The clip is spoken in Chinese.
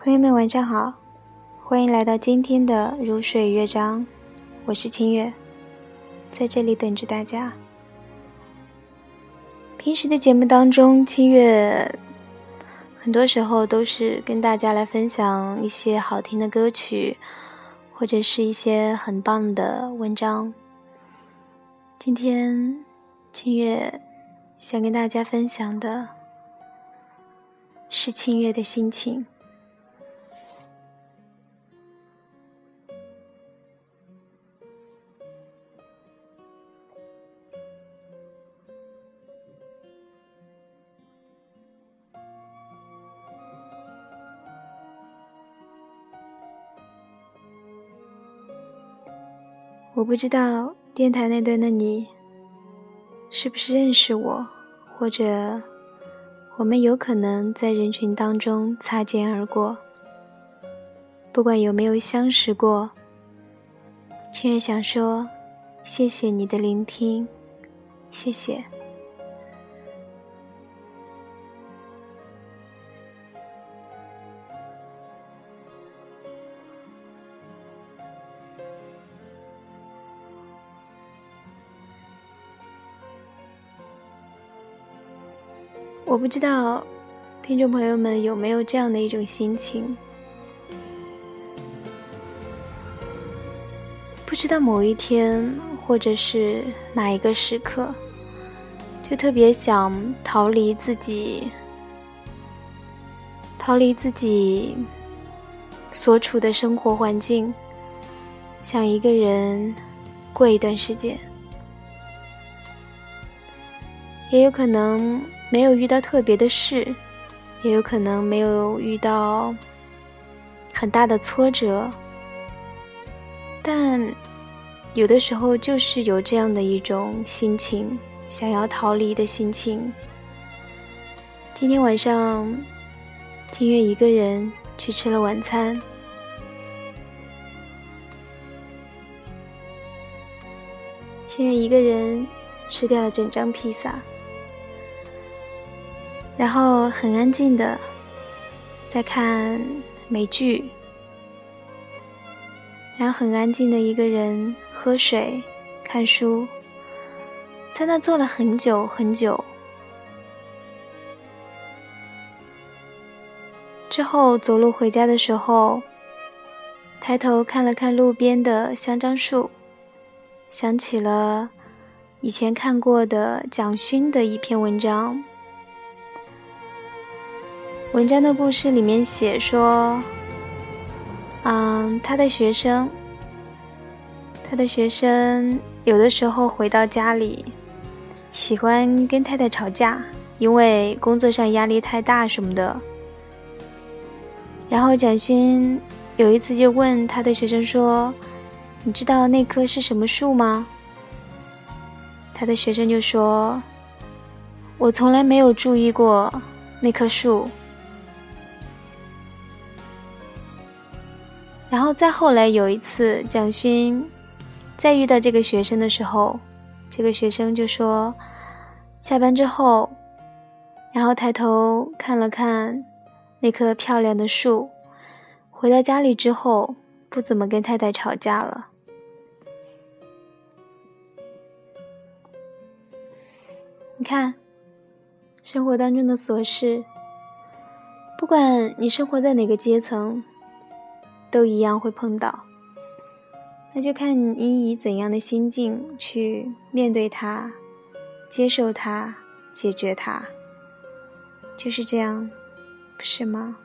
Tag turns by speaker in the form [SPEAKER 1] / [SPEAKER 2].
[SPEAKER 1] 朋友们，晚上好，欢迎来到今天的如水乐章，我是清月，在这里等着大家。平时的节目当中，清月很多时候都是跟大家来分享一些好听的歌曲，或者是一些很棒的文章。今天，清月想跟大家分享的是清月的心情。我不知道电台那端的你是不是认识我，或者我们有可能在人群当中擦肩而过。不管有没有相识过，却也想说谢谢你的聆听，谢谢。我不知道，听众朋友们有没有这样的一种心情？不知道某一天，或者是哪一个时刻，就特别想逃离自己，逃离自己所处的生活环境，想一个人过一段时间，也有可能。没有遇到特别的事，也有可能没有遇到很大的挫折，但有的时候就是有这样的一种心情，想要逃离的心情。今天晚上，金月一个人去吃了晚餐，金月一个人吃掉了整张披萨。然后很安静的在看美剧，然后很安静的一个人喝水、看书，在那坐了很久很久。之后走路回家的时候，抬头看了看路边的香樟树，想起了以前看过的蒋勋的一篇文章。文章的故事里面写说，嗯，他的学生，他的学生有的时候回到家里，喜欢跟太太吵架，因为工作上压力太大什么的。然后蒋勋有一次就问他的学生说：“你知道那棵是什么树吗？”他的学生就说：“我从来没有注意过那棵树。”然后再后来有一次，蒋勋再遇到这个学生的时候，这个学生就说：“下班之后，然后抬头看了看那棵漂亮的树，回到家里之后，不怎么跟太太吵架了。”你看，生活当中的琐事，不管你生活在哪个阶层。都一样会碰到，那就看你以怎样的心境去面对它、接受它、解决它，就是这样，不是吗？